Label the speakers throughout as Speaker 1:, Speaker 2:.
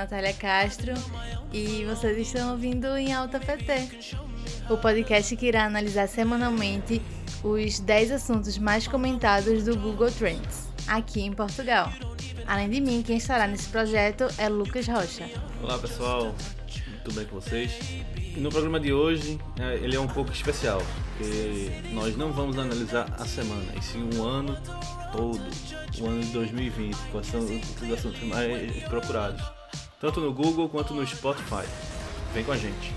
Speaker 1: Natália Castro e vocês estão ouvindo em Alta PT, o podcast que irá analisar semanalmente os 10 assuntos mais comentados do Google Trends, aqui em Portugal. Além de mim, quem estará nesse projeto é Lucas Rocha.
Speaker 2: Olá pessoal, tudo bem com vocês? No programa de hoje, é, ele é um pouco especial, porque nós não vamos analisar a semana, e sim o ano todo, o ano de 2020, quais são os assuntos mais procurados, tanto no Google quanto no Spotify. Vem com a gente.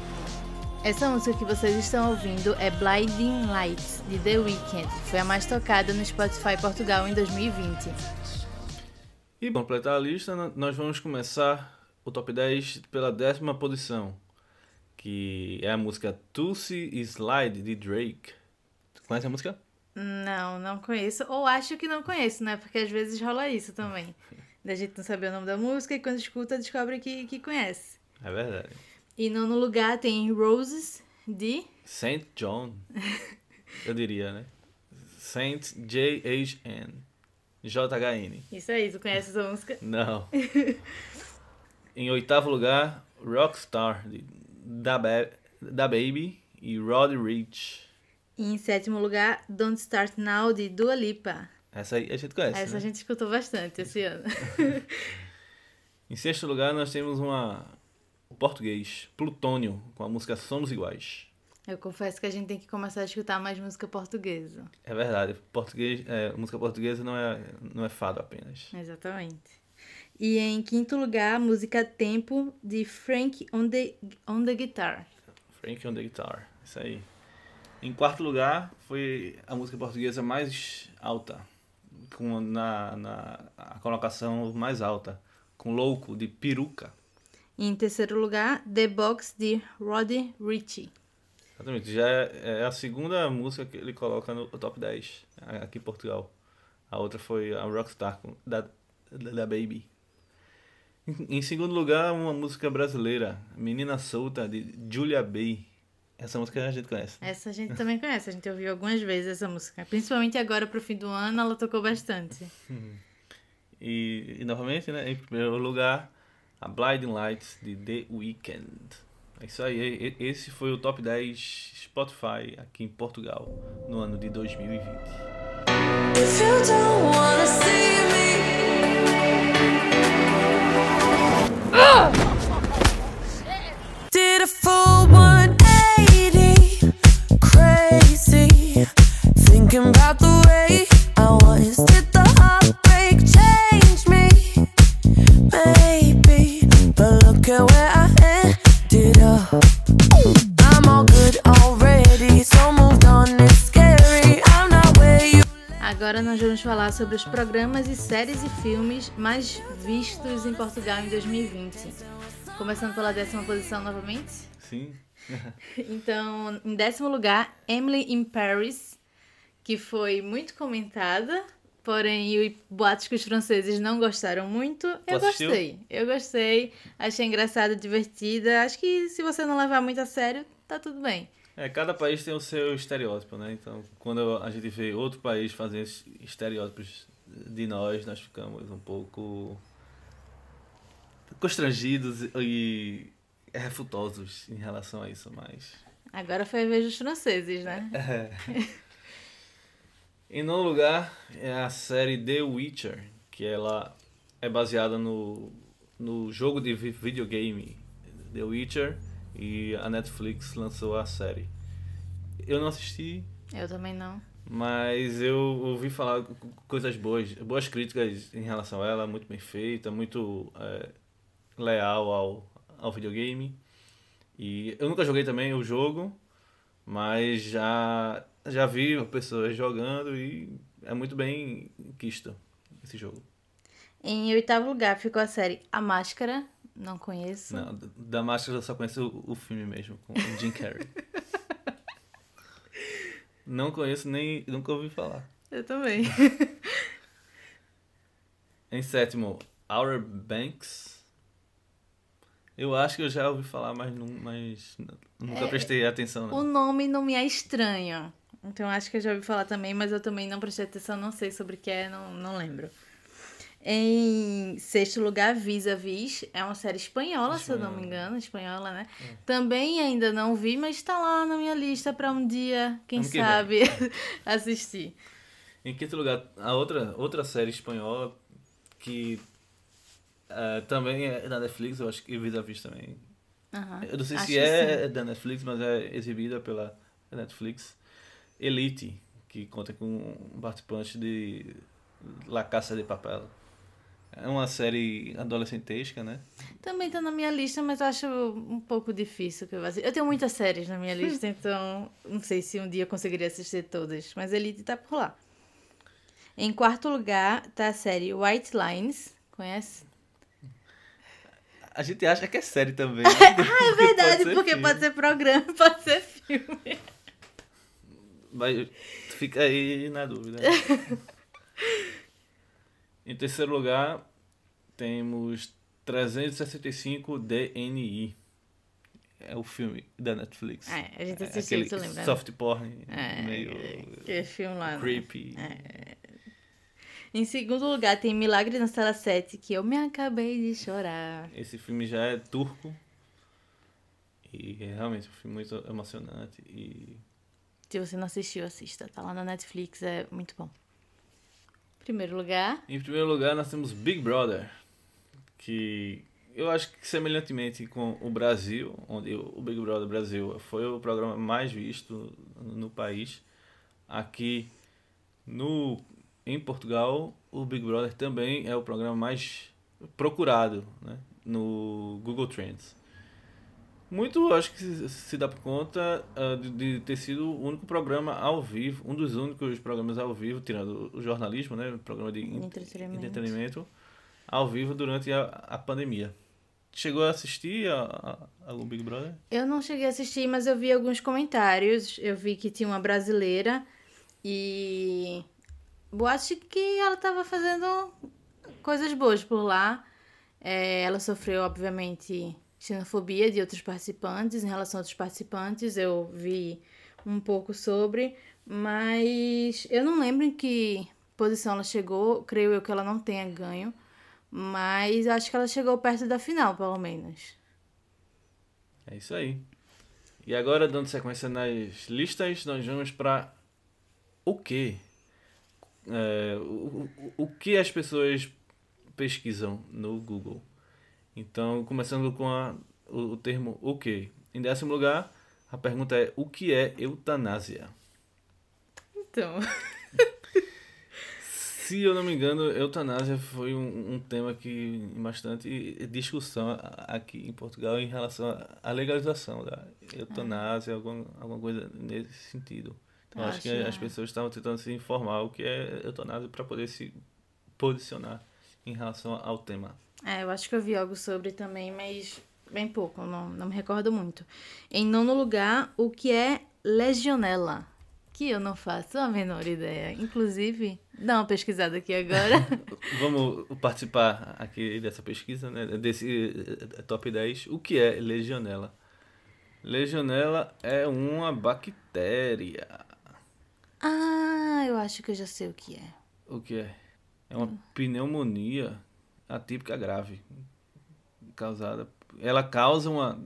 Speaker 1: Essa música que vocês estão ouvindo é Blinding Lights, de The Weeknd. Foi a mais tocada no Spotify Portugal em 2020.
Speaker 2: E para completar a lista, nós vamos começar o top 10 pela décima posição, que é a música Tulsi Slide de Drake. Conhece a música?
Speaker 1: Não, não conheço. Ou acho que não conheço, né? Porque às vezes rola isso também. Da gente não saber o nome da música e quando escuta descobre que, que conhece.
Speaker 2: É verdade.
Speaker 1: E nono lugar tem Roses de.
Speaker 2: Saint John. Eu diria, né? Saint J-H-N. J-H-N.
Speaker 1: Isso aí, tu conhece essa música?
Speaker 2: Não. em oitavo lugar, Rockstar, de da, ba da Baby e Roddy Rich.
Speaker 1: E em sétimo lugar, Don't Start Now, de Dua Lipa.
Speaker 2: Essa aí a gente conhece,
Speaker 1: Essa
Speaker 2: né?
Speaker 1: a gente escutou bastante esse ano.
Speaker 2: em sexto lugar, nós temos uma... O português, Plutônio, com a música Somos Iguais.
Speaker 1: Eu confesso que a gente tem que começar a escutar mais música portuguesa.
Speaker 2: É verdade, português, é, música portuguesa não é, não é fado apenas.
Speaker 1: Exatamente. E em quinto lugar, a música Tempo de Frank on the, on the Guitar.
Speaker 2: Frank on the Guitar, isso aí. Em quarto lugar, foi a música portuguesa mais alta, com na, na a colocação mais alta, com Louco de Peruca.
Speaker 1: Em terceiro lugar, The Box de Roddy Ritchie.
Speaker 2: Exatamente, já é, é, a segunda música que ele coloca no top 10 aqui em Portugal. A outra foi a Rockstar da, da Baby. Em segundo lugar, uma música brasileira, Menina Solta, de Julia Bay. Essa música a gente conhece.
Speaker 1: Né? Essa a gente também conhece, a gente ouviu algumas vezes essa música. Principalmente agora pro fim do ano, ela tocou bastante.
Speaker 2: E, e novamente, né, em primeiro lugar, a Blinding Lights de The Weeknd. É isso aí, esse foi o top 10 Spotify aqui em Portugal no ano de 2020.
Speaker 1: Sobre os programas e séries e filmes mais vistos em Portugal em 2020. Começando pela décima posição novamente?
Speaker 2: Sim.
Speaker 1: então, em décimo lugar, Emily in Paris, que foi muito comentada, porém os boatos que os franceses não gostaram muito. Eu
Speaker 2: assistiu?
Speaker 1: gostei. Eu gostei, achei engraçada, divertida. Acho que se você não levar muito a sério, tá tudo bem.
Speaker 2: É, cada país tem o seu estereótipo, né? Então, quando a gente vê outro país fazendo estereótipos de nós, nós ficamos um pouco constrangidos e refutosos em relação a isso, mas...
Speaker 1: Agora foi a vez dos franceses, né?
Speaker 2: É. em nono lugar é a série The Witcher, que ela é baseada no, no jogo de videogame The Witcher e a Netflix lançou a série. Eu não assisti.
Speaker 1: Eu também não.
Speaker 2: Mas eu ouvi falar coisas boas, boas críticas em relação a ela, muito bem feita, muito é, leal ao, ao videogame. E eu nunca joguei também o jogo, mas já, já vi pessoas jogando e é muito bem quisto esse jogo.
Speaker 1: Em oitavo lugar ficou a série A Máscara, não conheço.
Speaker 2: Não, da Máscara eu só conheço o, o filme mesmo, com o Jim Carrey. não conheço nem. nunca ouvi falar.
Speaker 1: Eu também.
Speaker 2: em sétimo, Outer Banks. Eu acho que eu já ouvi falar, mas, não, mas nunca
Speaker 1: É,
Speaker 2: prestei atenção. Não.
Speaker 1: O nome não me é estranho. Então acho que eu já ouvi falar também, mas eu também não prestei atenção, não sei sobre o que é, não, não lembro. Em sexto lugar, Vis a Vis. É uma série espanhola, se eu não me engano. Espanhola, né? É. Também ainda não vi, mas está lá na minha lista para um dia, quem que sabe, assistir.
Speaker 2: Em quinto lugar, a outra, outra série espanhola que uh, também é da Netflix, eu acho que Vis a Vis também.
Speaker 1: Uhum.
Speaker 2: Eu não sei acho se é sim. da Netflix, mas é exibida pela Netflix. Elite, que conta com um participante de La Caça de Papel. É uma série adolescentesca, né?
Speaker 1: Também tá na minha lista, mas eu acho um pouco difícil que eu Eu tenho muitas séries na minha lista, então não sei se um dia eu conseguiria assistir todas. Mas Elite tá por lá. Em quarto lugar tá a série White Lines. Conhece?
Speaker 2: A gente acha que é série também.
Speaker 1: ah, é verdade, pode porque filme. pode ser programa, pode ser filme.
Speaker 2: Mas fica aí na dúvida. Em terceiro lugar, temos 365 DNI. É o filme da Netflix.
Speaker 1: É, a gente assistiu, é, você lembra? Né?
Speaker 2: Soft porn,
Speaker 1: é,
Speaker 2: meio...
Speaker 1: Que filme lá. Né?
Speaker 2: Creepy.
Speaker 1: É. Em segundo lugar, tem Milagre na Sala 7, que eu me acabei de chorar.
Speaker 2: Esse filme já é turco. E é realmente um filme muito emocionante. E...
Speaker 1: Se você não assistiu, assista. Tá lá na Netflix, é muito bom. Primeiro lugar.
Speaker 2: Em primeiro lugar, nós temos Big Brother, que eu acho que semelhantemente com o Brasil, onde o Big Brother Brasil foi o programa mais visto no país, aqui no em Portugal, o Big Brother também é o programa mais procurado né, no Google Trends. Muito, acho que se dá por conta uh, de, de, ter sido o único programa ao vivo, um dos únicos programas ao vivo, tirando o jornalismo, né? O programa de entretenimento, entretenimento ao vivo durante a, a pandemia. Chegou a assistir a, a, algum Big Brother?
Speaker 1: Eu não cheguei a assistir, mas eu vi alguns comentários. Eu vi que tinha uma brasileira e. Boate que ela estava fazendo coisas boas por lá. É, ela sofreu, obviamente, xenofobia de outros participantes, em relação a outros participantes, eu vi um pouco sobre, mas eu não lembro em que posição ela chegou, creio eu que ela não tenha ganho, mas acho que ela chegou perto da final, pelo menos.
Speaker 2: É isso aí. E agora, dando sequência nas listas, nós vamos para o quê? É, o, o, o que as pessoas pesquisam no Google? Então, começando com a, o, o termo o que. Em décimo lugar, a pergunta é o que é eutanásia?
Speaker 1: Então.
Speaker 2: Se eu não me engano, eutanásia foi um, um tema que bastante discussão aqui em Portugal em relação à legalização da eutanásia, ah. alguma, alguma coisa nesse sentido. Então acho, acho que é. as pessoas estavam tentando se informar o que é eutanásia para poder se posicionar em relação ao tema.
Speaker 1: É, eu acho que eu vi algo sobre também, mas bem pouco, não, não me recordo muito. Em nono lugar, o que é legionela? Que eu não faço a menor ideia. Inclusive, dá uma pesquisada aqui agora.
Speaker 2: Vamos participar aqui dessa pesquisa, né? Desse eh, top 10. O que é legionela? Legionela é uma bactéria.
Speaker 1: Ah, eu acho que eu já sei o que é.
Speaker 2: O que é? É uma pneumonia atípica grave, causada ela causa uma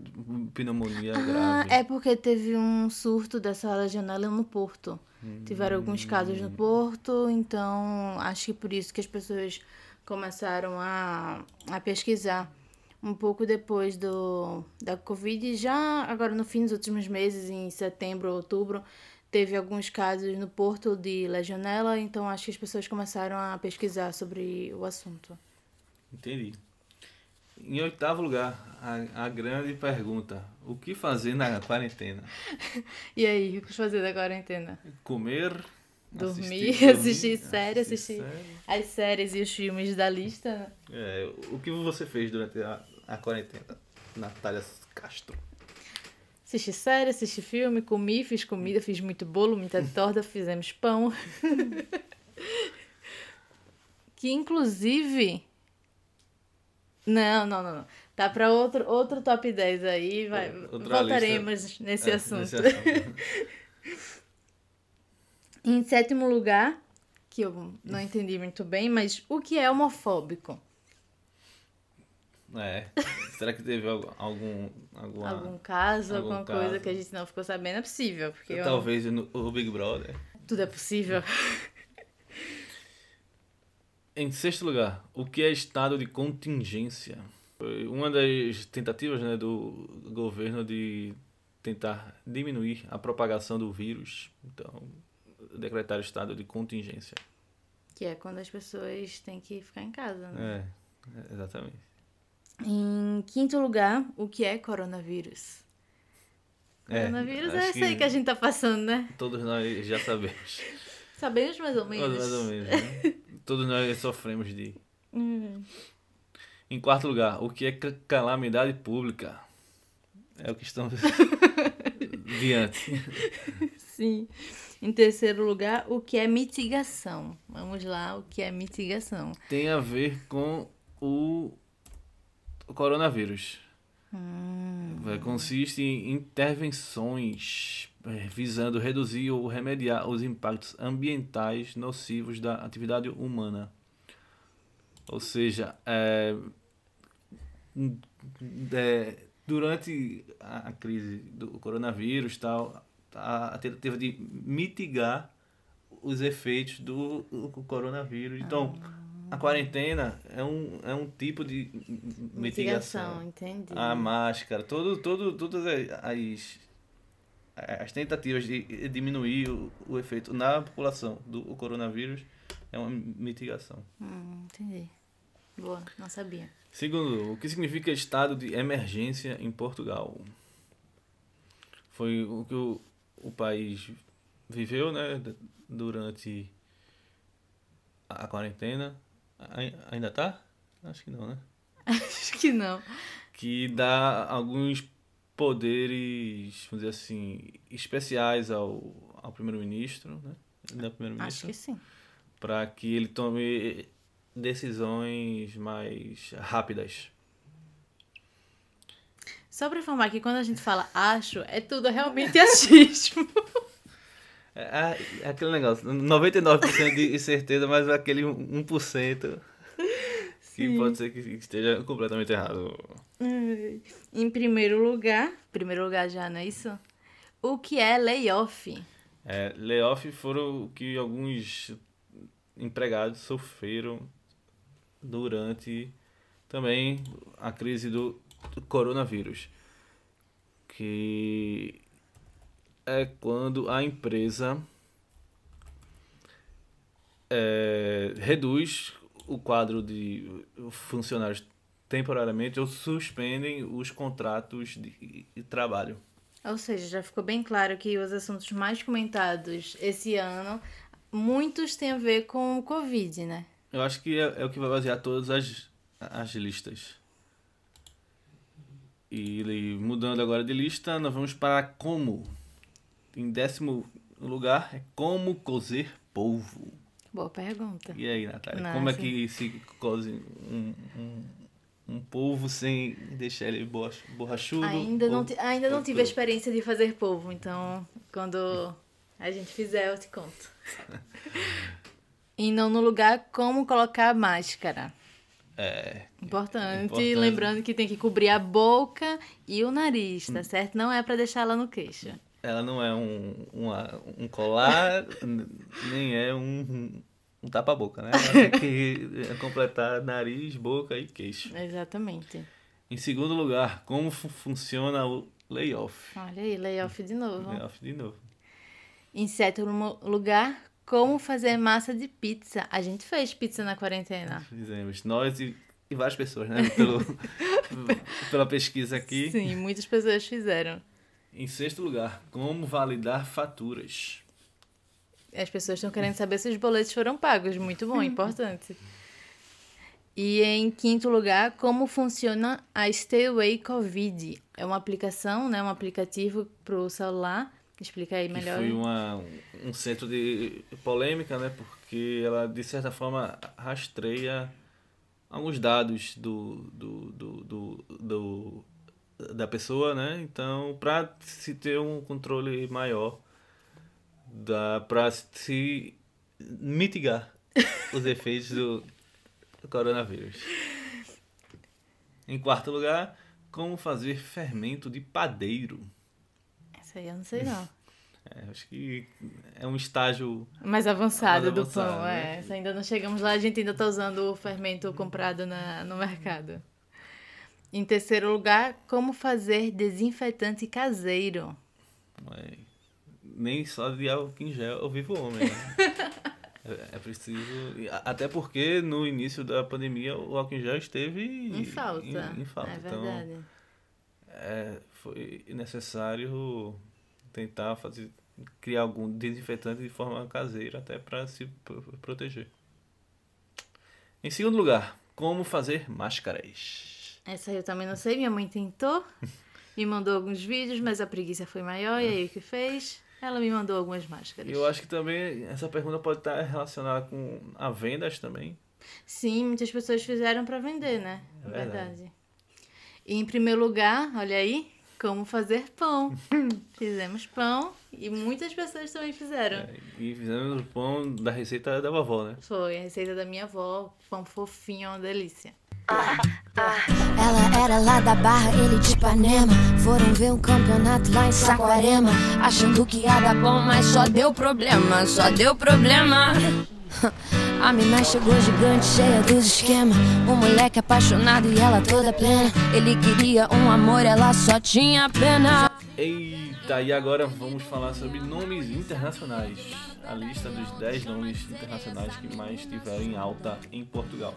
Speaker 2: pneumonia ah, grave.
Speaker 1: É porque teve um surto dessa legionela no Porto. Hum. Tiveram alguns casos no Porto, então acho que por isso que as pessoas começaram a, a pesquisar. Um pouco depois do, da Covid, já agora no fim dos últimos meses, em setembro, outubro, teve alguns casos no Porto de legionela, então acho que as pessoas começaram a pesquisar sobre o assunto.
Speaker 2: Entendi. Em oitavo lugar, a, a grande pergunta: o que fazer na quarentena?
Speaker 1: e aí, o que fazer na quarentena?
Speaker 2: Comer,
Speaker 1: dormir, assistir, assistir série, assistir, série. as séries e os filmes da lista.
Speaker 2: É, o que você fez durante a, a quarentena, Natália Castro?
Speaker 1: Assisti série, assisti filme, comi, fiz comida, fiz muito bolo, muita torta, fizemos pão. que inclusive não, não, não. Tá para outro, outro top 10 aí, vai. Outra voltaremos lista. nesse, é, assunto. nesse assunto. em sétimo lugar, que eu não entendi muito bem, mas o que é homofóbico?
Speaker 2: É. Será que teve algum. Alguma,
Speaker 1: algum caso,
Speaker 2: algum
Speaker 1: alguma
Speaker 2: caso.
Speaker 1: coisa que a gente não ficou sabendo? É possível. Porque eu-
Speaker 2: Talvez no- o Big Brother.
Speaker 1: tudo é possível.
Speaker 2: Em sexto lugar, o que é estado de contingência? Uma das tentativas né, do governo de tentar diminuir a propagação do vírus. Então, decretar estado de contingência.
Speaker 1: Que é quando as pessoas têm que ficar em casa, né?
Speaker 2: É, exatamente.
Speaker 1: Em quinto lugar, o que é coronavírus?
Speaker 2: É,
Speaker 1: Coronavírus é isso aí que a gente tá passando, né?
Speaker 2: Todos nós já sabemos.
Speaker 1: Sabemos mais ou menos.
Speaker 2: mais ou menos, né? Todos nós sofremos de.
Speaker 1: Hum,
Speaker 2: Em quarto lugar, o que é ca- calamidade pública? É o que estamos diante.
Speaker 1: sim. Em terceiro lugar, o que é mitigação? Vamos lá, o que é mitigação?
Speaker 2: Tem a ver com o o coronavírus. Vai- Consiste em intervenções visando reduzir ou remediar os impactos ambientais nocivos da atividade humana. Ou seja, é, é, durante a crise do coronavírus tal, a tentativa de mitigar os efeitos do coronavírus. Então, a quarentena é um, é um tipo de mitigação.
Speaker 1: entendi.
Speaker 2: A máscara, todo, todo, todas as, as tentativas de diminuir o, o efeito na população do coronavírus é uma mitigação.
Speaker 1: Hum, entendi. Boa, não sabia.
Speaker 2: Segundo, o que significa estado de emergência em Portugal? Foi o que o, o país viveu né, durante a quarentena. Ai- Ainda tá? Acho que não, né?
Speaker 1: Acho que não.
Speaker 2: que dá alguns poderes, vamos dizer assim, especiais ao, ao primeiro-ministro, né? Da
Speaker 1: Acho
Speaker 2: primeiro-ministro,
Speaker 1: que sim.
Speaker 2: para que ele tome decisões mais rápidas.
Speaker 1: Só pra informar que quando a gente fala acho, é tudo realmente achismo.
Speaker 2: É, é aquele negócio, 99% de certeza, mas aquele 1% que
Speaker 1: Sim.
Speaker 2: pode ser que esteja completamente errado.
Speaker 1: Em primeiro lugar, primeiro lugar já, não é isso? O que é layoff?
Speaker 2: É, layoff foram o que alguns empregados sofreram durante também a crise do, do coronavírus. Que é quando a empresa é, reduz o quadro de funcionários temporariamente ou suspendem os contratos de de trabalho.
Speaker 1: Ou seja, já ficou bem claro que os assuntos mais comentados esse ano, muitos têm a ver com o Covid, né?
Speaker 2: Eu acho que é, é o que vai basear todas as, as listas. E mudando agora de lista, nós vamos para como. Em décimo lugar é como cozer polvo.
Speaker 1: Boa pergunta.
Speaker 2: E aí, Natália,
Speaker 1: Nossa.
Speaker 2: como é que se coze um, um, um polvo sem deixar ele borra- borrachudo?
Speaker 1: Ainda não,
Speaker 2: ou-
Speaker 1: ainda não tive a experiência de fazer polvo, então quando a gente fizer eu te conto. E não no lugar como colocar a máscara.
Speaker 2: É,
Speaker 1: Importante,
Speaker 2: Importante.
Speaker 1: lembrando que tem que cobrir a boca e o nariz, tá certo? Não é pra deixar ela no queixo.
Speaker 2: Ela não é um, uma- um colar, nem é um, um tapa-boca, né? Ela tem que completar nariz, boca e queixo.
Speaker 1: Exatamente.
Speaker 2: Em segundo lugar, como fu- funciona o layoff?
Speaker 1: Olha aí, layoff de novo.
Speaker 2: Layoff de novo.
Speaker 1: Em sétimo lugar, como fazer massa de pizza. A gente fez pizza na quarentena.
Speaker 2: Fizemos nós e, e várias pessoas, né? Pelo, pela pesquisa aqui.
Speaker 1: Sim, muitas pessoas fizeram.
Speaker 2: Em sexto lugar, como validar faturas?
Speaker 1: As pessoas estão querendo saber se os boletos foram pagos. Muito bom, importante. E em quinto lugar, como funciona a Stay Away Covid. É uma aplicação, né? Um aplicativo para o celular. Explica aí
Speaker 2: Que
Speaker 1: melhor.
Speaker 2: foi uma, um centro de polêmica, né? Porque ela, de certa forma, rastreia alguns dados do, do, do, do, do- da pessoa, né? Então, para se ter um controle maior, dá para se mitigar os efeitos do, do coronavírus. Em quarto lugar, como fazer fermento de padeiro.
Speaker 1: Essa aí eu não sei não.
Speaker 2: É, acho que é um estágio
Speaker 1: mais avançado,
Speaker 2: mais
Speaker 1: do
Speaker 2: avançado,
Speaker 1: pão.
Speaker 2: né?
Speaker 1: É, ainda não chegamos lá, a gente ainda está usando o fermento comprado na, no mercado. Em terceiro lugar, como fazer desinfetante caseiro.
Speaker 2: é, nem só de álcool em gel eu vivo homem. Né? é, é preciso. Até porque no início da pandemia o álcool em gel esteve
Speaker 1: Em falta.
Speaker 2: Em, em falta.
Speaker 1: É
Speaker 2: então,
Speaker 1: verdade.
Speaker 2: é, foi necessário tentar fazer criar algum desinfetante de forma caseira até para se pro- proteger. Em segundo lugar, como fazer máscaras.
Speaker 1: Essa eu também não sei, minha mãe tentou, me mandou alguns vídeos, mas a preguiça foi maior e aí o que fez? Ela me mandou algumas máscaras.
Speaker 2: Eu acho que também essa pergunta pode estar relacionada com a vendas também.
Speaker 1: Sim, muitas pessoas fizeram para vender, né?
Speaker 2: É
Speaker 1: verdade.
Speaker 2: verdade.
Speaker 1: E em primeiro lugar, olha aí, como fazer pão. Fizemos pão e muitas pessoas também fizeram.
Speaker 2: É, e fizemos o pão da receita da vovó, né?
Speaker 1: Foi a receita da minha avó, pão fofinho, uma delícia.
Speaker 3: Ela era lá da Barra, ele de Ipanema. Foram ver um campeonato lá em Saquarema. Achando que ia dar bom, mas só deu problema, só deu problema. A mina chegou gigante, cheia dos esquemas. Um moleque apaixonado e ela toda plena. Ele queria um amor, ela só tinha pena.
Speaker 2: Eita, e agora vamos falar sobre nomes internacionais. A lista dos 10 nomes internacionais que mais estiveram em alta em Portugal.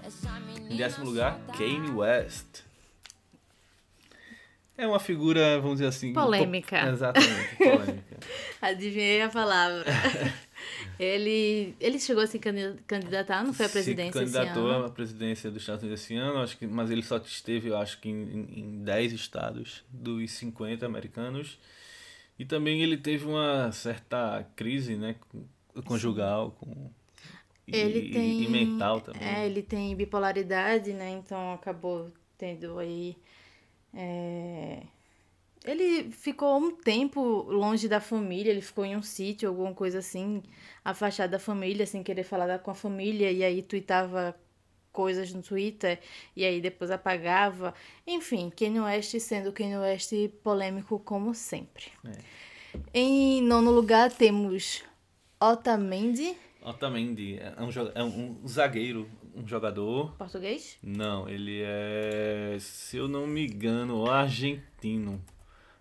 Speaker 2: Em décimo lugar, Kanye West. É uma figura, vamos dizer assim...
Speaker 1: Polêmica.
Speaker 2: po- Exatamente, polêmica.
Speaker 1: Adivinhei a palavra. ele, ele chegou a se candi- candidatar, não foi a presidência
Speaker 2: Se
Speaker 1: esse
Speaker 2: candidatou
Speaker 1: ano?
Speaker 2: à presidência dos Estados Unidos esse ano, acho que, mas ele só esteve, eu acho que em, em, em 10 estados dos 50 americanos. E também ele teve uma certa crise, né, conjugal, com e,
Speaker 1: Ele tem.
Speaker 2: e mental também.
Speaker 1: É, ele tem bipolaridade, né? Então acabou tendo aí. é, Ele ficou um tempo longe da família, ele ficou em um sítio, alguma coisa assim, afastado da família, sem querer falar com a família, e aí tweetava coisas no Twitter, e aí depois apagava. Enfim, Kanye West sendo Kanye West polêmico como sempre. Em nono lugar temos Otamendi,
Speaker 2: Otamendi é um, é um zagueiro, um jogador.
Speaker 1: português.
Speaker 2: Não, ele é, se eu não me engano, argentino.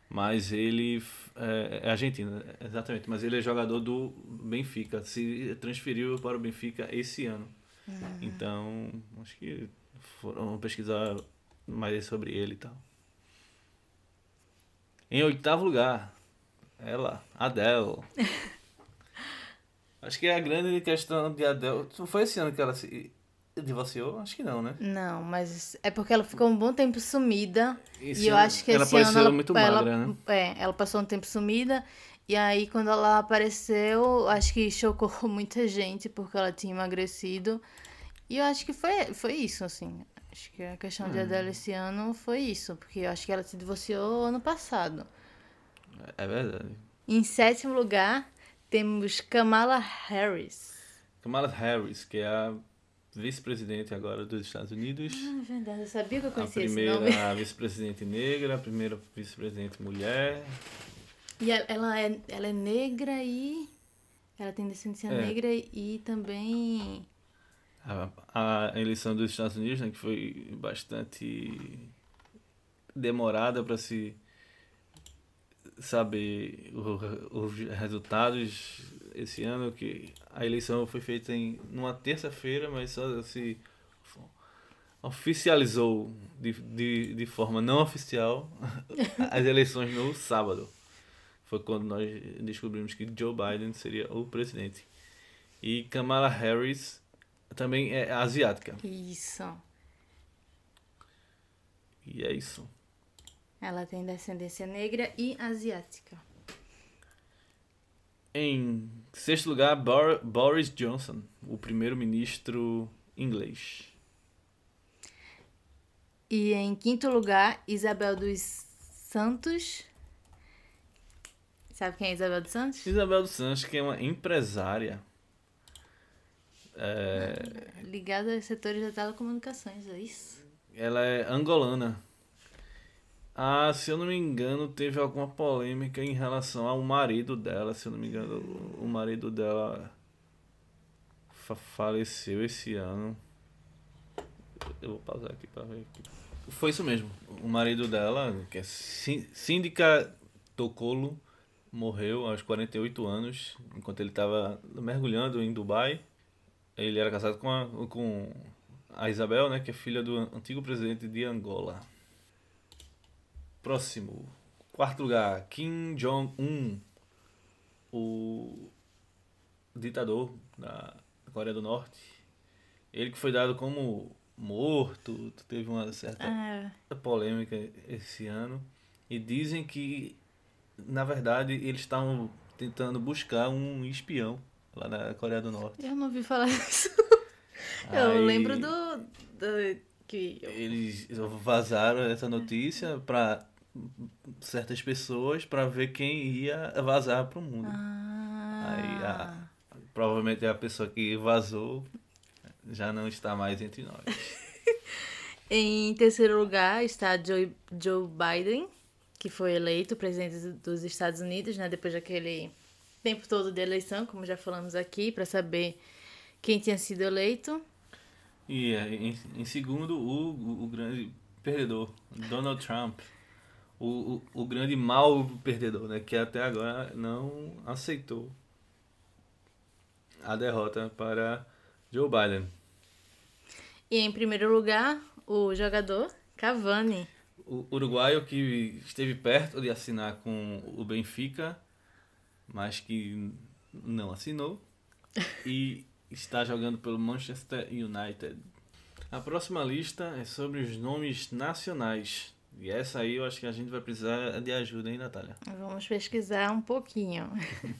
Speaker 2: Mas ele é, é argentino, exatamente. Mas ele é jogador do Benfica. Se transferiu para o Benfica esse ano. Então, acho que foram pesquisar mais sobre ele e tal. Em oitavo lugar, ela, Adele. acho que a grande questão de Adele. Foi esse ano que ela se divorciou? Acho que não, né?
Speaker 1: Não, mas é porque ela ficou um bom tempo sumida.
Speaker 2: Esse
Speaker 1: e eu acho que
Speaker 2: ela
Speaker 1: esse ano ela,
Speaker 2: muito
Speaker 1: ela,
Speaker 2: magra, né?
Speaker 1: É, ela passou um tempo sumida. E aí, quando ela apareceu, acho que chocou muita gente porque ela tinha emagrecido. E eu acho que foi, foi isso, assim. Acho que a questão
Speaker 2: Hum.
Speaker 1: de Adele esse ano foi isso, porque eu acho que ela se divorciou ano passado.
Speaker 2: É verdade.
Speaker 1: Em sétimo lugar, temos Kamala Harris.
Speaker 2: Kamala Harris, que é a vice-presidente agora dos Estados Unidos.
Speaker 1: Ah, é verdade, eu sabia que eu
Speaker 2: a
Speaker 1: conhecia esse nome.
Speaker 2: primeira vice-presidente negra, a primeira vice-presidente mulher.
Speaker 1: E ela- é, ela é negra e. Ela tem descendência
Speaker 2: É.
Speaker 1: negra e também.
Speaker 2: A, a eleição dos Estados Unidos, né, que foi bastante demorada para se saber os resultados esse ano, que a eleição foi feita em numa terça-feira, mas só se oficializou de, de, de forma não oficial as eleições no sábado. Foi quando nós descobrimos que Joe Biden seria o presidente. E Kamala Harris também é asiática.
Speaker 1: Isso.
Speaker 2: E é isso.
Speaker 1: Ela tem descendência negra e asiática.
Speaker 2: Em sexto lugar, Bor- Boris Johnson, o primeiro-ministro inglês.
Speaker 1: E em quinto lugar, Isabel dos Santos. Sabe quem é Isabel dos Santos?
Speaker 2: Isabel dos Santos, que é uma empresária. É,
Speaker 1: Ligada aos setores da telecomunicações, é isso?
Speaker 2: ela é angolana. Ah, se eu não me engano, teve alguma polêmica em relação ao marido dela. Se eu não me engano, o marido dela fa- faleceu esse ano. Eu vou pausar aqui pra ver. Aqui. Foi isso mesmo. O marido dela, que é Síndica Tocolo, morreu aos 48 anos, enquanto ele estava mergulhando em Dubai. Ele era casado com a, com a Isabel, né, que é filha do antigo presidente de Angola. Próximo. Quarto lugar, Kim Jong-un, o ditador da Coreia do Norte. Ele que foi dado como morto, teve uma certa
Speaker 1: Ah,
Speaker 2: polêmica esse ano. E dizem que, na verdade, eles estavam tentando buscar um espião lá na Coreia do Norte.
Speaker 1: eu não ouvi falar disso. Eu
Speaker 2: Aí-
Speaker 1: lembro do, do que
Speaker 2: Eles vazaram essa notícia para certas pessoas para ver quem ia vazar para o mundo.
Speaker 1: Ah,
Speaker 2: Aí a, provavelmente a pessoa que vazou já não está mais entre nós.
Speaker 1: Em terceiro lugar está Joe, Joe Biden, que foi eleito presidente do- dos Estados Unidos, né, depois daquele tempo todo de eleição, como já falamos aqui, para saber quem tinha sido eleito.
Speaker 2: E é, em, em segundo, o, o grande perdedor, Donald Trump. O, o, o grande mal perdedor, né? Que até agora não aceitou a derrota para Joe Biden.
Speaker 1: E em primeiro lugar, o jogador Cavani.
Speaker 2: O uruguaio que esteve perto de assinar com o Benfica, mas que não assinou. E está jogando pelo Manchester United. A próxima lista é sobre os nomes nacionais. E essa aí eu acho que a gente vai precisar de ajuda, hein, Natália?
Speaker 1: Vamos pesquisar um pouquinho.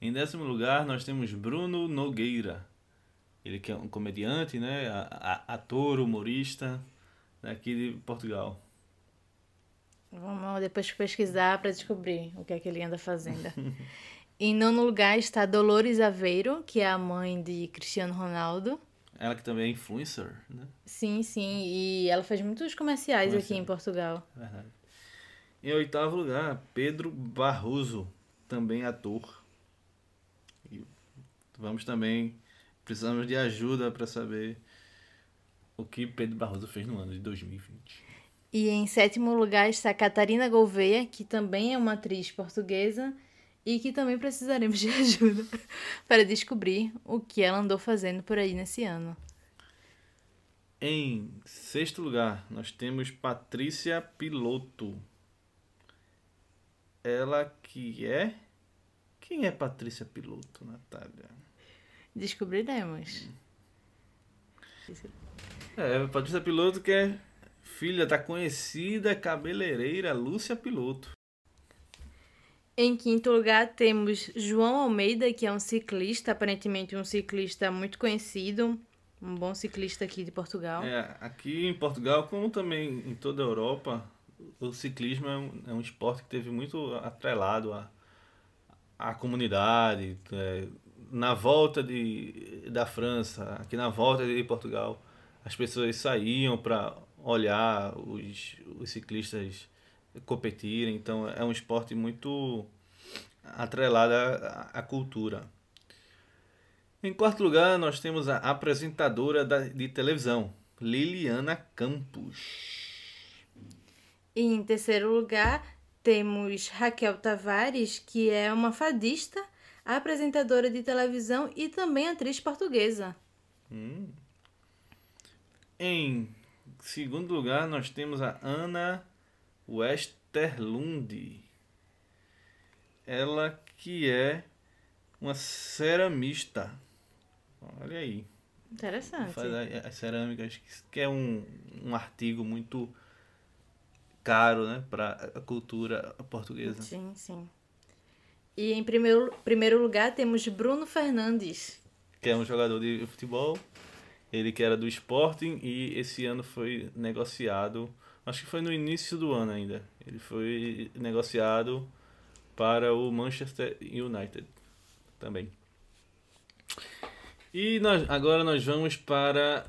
Speaker 2: Em décimo lugar, nós temos Bruno Nogueira. Ele que é um comediante, né? Ator, humorista, daqui de Portugal.
Speaker 1: Vamos depois pesquisar para descobrir o que é que ele anda fazendo. em nono lugar está Dolores Aveiro, que é a mãe de Cristiano Ronaldo.
Speaker 2: Ela que também é influencer, né?
Speaker 1: Sim, sim, e ela faz muitos comerciais aqui em Portugal.
Speaker 2: Verdade. Em oitavo lugar, Pedro Barroso, também ator. E vamos também, precisamos de ajuda para saber o que Pedro Barroso fez no ano de 2020.
Speaker 1: E em sétimo lugar está Catarina Gouveia, que também é uma atriz portuguesa e que também precisaremos de ajuda para descobrir o que ela andou fazendo por aí nesse ano.
Speaker 2: Em sexto lugar, nós temos Patrícia Piloto. Ela que é. Quem é Patrícia Piloto, Natália?
Speaker 1: Descobriremos.
Speaker 2: É, Patrícia Piloto que é filha da conhecida cabeleireira Lúcia Piloto.
Speaker 1: Em quinto lugar temos João Almeida, que é um ciclista, aparentemente um ciclista muito conhecido, um bom ciclista aqui de Portugal.
Speaker 2: É, aqui em Portugal, como também em toda a Europa, o ciclismo é um, é um esporte que teve muito atrelado à, à comunidade. é, na volta de, da França, aqui na volta de Portugal, as pessoas saíam para olhar os, os ciclistas competirem. Então é um esporte muito atrelado à, à cultura. Em quarto lugar, nós temos a apresentadora da, de televisão, Liliana Campos.
Speaker 1: E em terceiro lugar temos Raquel Tavares, que é uma fadista, apresentadora de televisão e também atriz portuguesa.
Speaker 2: Em segundo lugar, nós temos a Ana Westerlund. Ela que é uma ceramista. Olha aí.
Speaker 1: Interessante.
Speaker 2: Faz a- as cerâmicas, que é um, um artigo muito caro né, para a cultura portuguesa.
Speaker 1: Sim, sim. E em primeiro, primeiro lugar temos Bruno Fernandes.
Speaker 2: que é um jogador de futebol. Ele que era do Sporting e esse ano foi negociado, acho que foi no início do ano ainda. Ele foi negociado para o Manchester United também. E nós, agora nós vamos para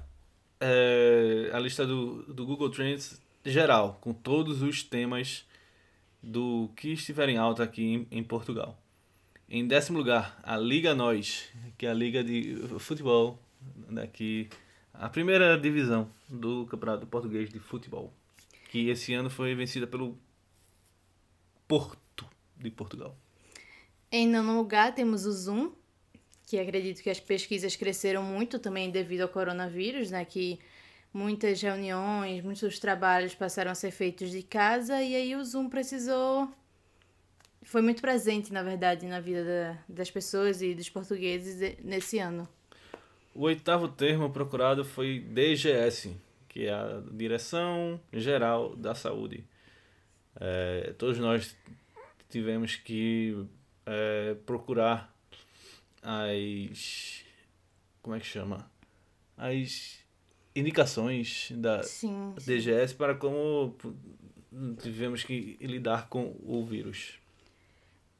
Speaker 2: é, a lista do, do Google Trends geral, com todos os temas do que estiverem alta aqui em, em Portugal. Em décimo lugar, a Liga Nós, que é a liga de futebol daqui, a primeira divisão do Campeonato Português de Futebol, que esse ano foi vencida pelo Porto de Portugal.
Speaker 1: Em nono lugar, temos o Zoom, que acredito que as pesquisas cresceram muito também devido ao coronavírus, né? Que muitas reuniões, muitos trabalhos passaram a ser feitos de casa e aí o Zoom precisou foi muito presente, na verdade, na vida da, das pessoas e dos portugueses nesse ano.
Speaker 2: O oitavo termo procurado foi DGS, que é a Direção Geral da Saúde. É, todos nós tivemos que é, procurar as. Como é que chama? As indicações da sim, sim. DGS para como tivemos que lidar com o vírus.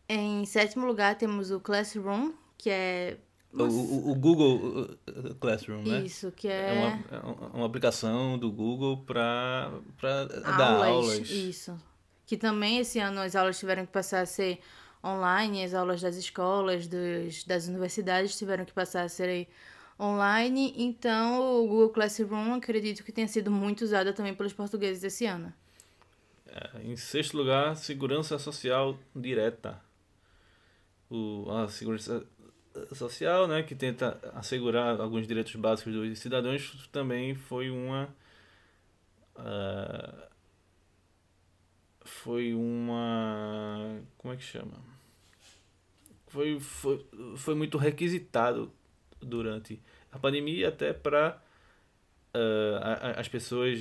Speaker 1: Em sétimo lugar temos o Classroom, que é
Speaker 2: o, o, o, Google Classroom, né?
Speaker 1: Isso, que é...
Speaker 2: É uma, é uma aplicação do Google para dar aulas.
Speaker 1: Isso. Que também esse ano as aulas tiveram que passar a ser online, as aulas das escolas, dos, das universidades tiveram que passar a ser online. Então, o Google Classroom acredito que tenha sido muito usado também pelos portugueses esse ano.
Speaker 2: É, em sexto lugar, segurança social direta o, a segurança social, né, que tenta assegurar alguns direitos básicos dos cidadãos, também foi uma uh, foi uma como é que chama? Foi, foi, foi muito requisitado durante a pandemia até para uh, as pessoas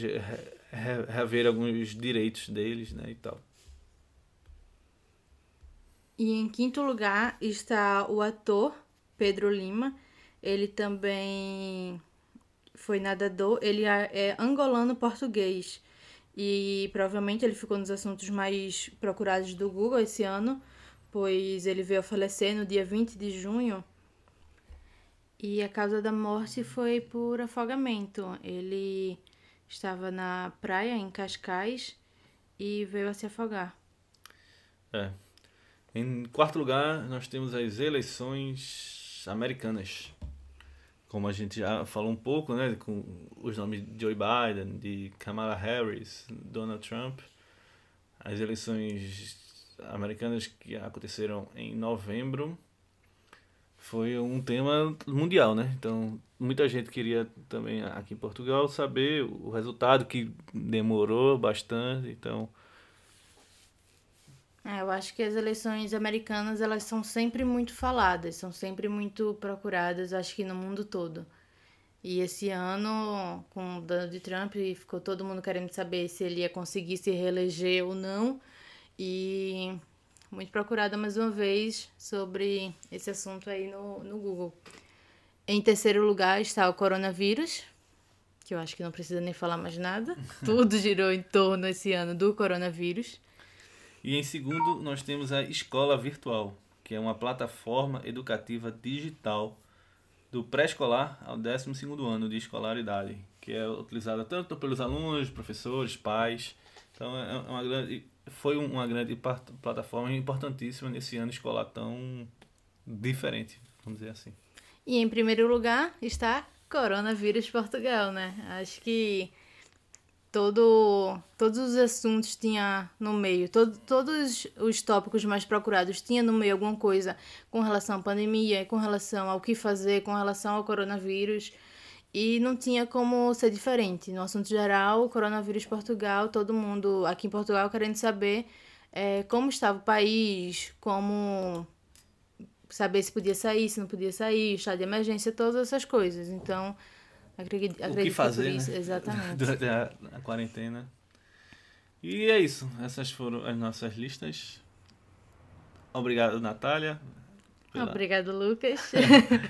Speaker 2: rever alguns direitos deles né, e tal.
Speaker 1: E em quinto lugar está o ator Pedro Lima. Ele também foi nadador. Ele é, é angolano português. E provavelmente ele ficou nos assuntos mais procurados do Google esse ano, pois ele veio a falecer no dia 20 de junho. E a causa da morte foi por afogamento. Ele estava na praia em Cascais e veio a se afogar.
Speaker 2: É, em quarto lugar, nós temos as eleições americanas. Como a gente já falou um pouco, né, com os nomes de Joe Biden, de Kamala Harris, Donald Trump, as eleições americanas que aconteceram em novembro foi um tema mundial, né? Então, muita gente queria também aqui em Portugal saber o resultado que demorou bastante, então
Speaker 1: é, eu acho que as eleições americanas elas são sempre muito faladas, são sempre muito procuradas, acho que no mundo todo. E esse ano, com o Donald Trump, ficou todo mundo querendo saber se ele ia conseguir se reeleger ou não. E muito procurada mais uma vez sobre esse assunto aí no, no Google. Em terceiro lugar está o coronavírus, que eu acho que não precisa nem falar mais nada. Tudo girou em torno esse ano do coronavírus.
Speaker 2: E em segundo, nós temos a Escola Virtual, que é uma plataforma educativa digital do pré-escolar ao 12 ano de escolaridade, que é utilizada tanto pelos alunos, professores, pais. Então, é, é uma grande, foi uma grande plataforma importantíssima nesse ano escolar tão diferente, vamos dizer assim.
Speaker 1: E em primeiro lugar está Coronavírus Portugal, né? Acho que todo todos os assuntos tinha no meio, todo, todos os tópicos mais procurados tinha no meio alguma coisa com relação à pandemia, com relação ao que fazer, com relação ao coronavírus. E não tinha como ser diferente. No assunto geral, coronavírus Portugal, todo mundo aqui em Portugal querendo saber é, como estava o país, como saber se podia sair, se não podia sair, estado de emergência, todas essas coisas. Então, Acredito,
Speaker 2: o que fazer,
Speaker 1: isso,
Speaker 2: né?
Speaker 1: Exatamente.
Speaker 2: Durante a, a, quarentena. E é isso. Essas foram as nossas listas. Obrigado, Natália.
Speaker 1: Pela... Obrigado, Lucas.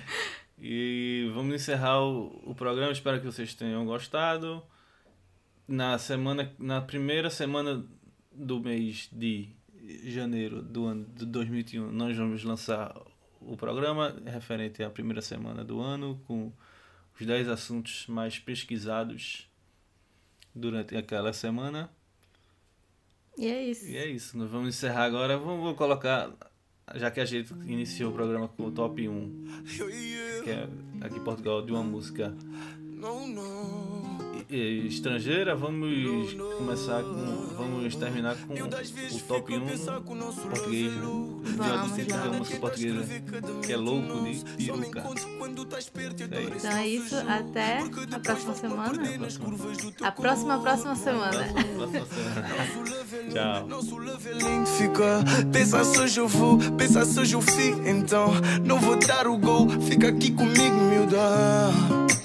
Speaker 2: e vamos encerrar o, o programa. Espero que vocês tenham gostado. Na semana, na primeira semana do mês de janeiro do ano de 2021, nós vamos lançar o programa referente à primeira semana do ano, com os 10 assuntos mais pesquisados durante aquela semana.
Speaker 1: E é isso.
Speaker 2: E é isso. Nós vamos encerrar agora. Vamos colocar, já que a gente iniciou o programa com o top 1, que é aqui em Portugal, de uma música estrangeira, vamos começar com. Vamos terminar com o top 1 português. Né?
Speaker 1: Vamos,
Speaker 2: de uma música portuguesa que é louco de Piruca.
Speaker 1: É então é isso, até a próxima semana. A próxima, próxima semana.
Speaker 2: Próxima semana. Tchau.
Speaker 4: Pensa se hoje eu vou, pensa se hoje eu fico. Então não vou dar o gol, fica aqui comigo, miúda.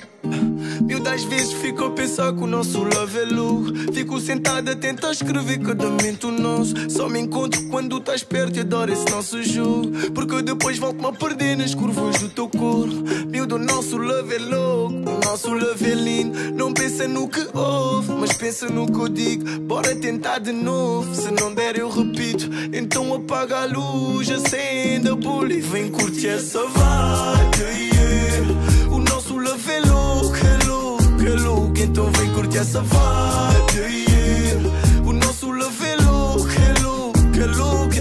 Speaker 4: Mil das vezes fico a pensar que o nosso love é louco. Fico sentado a tentar escrever cada momento nosso. Só me encontro quando estás perto e adoro esse nosso jogo. Porque depois volto-me a perder nas curvas do teu corpo. Mil do nosso love é louco, o nosso love é lindo. Não pensa no que houve, mas pensa no que eu digo. Bora tentar de novo, se não der eu repito. Então apaga a luz, acenda a bully. Vem curtir essa vibe. Yeah. O nosso love é louco, então vem curtir essa vibe. Yeah. O nosso love é louco, é louco, é louco,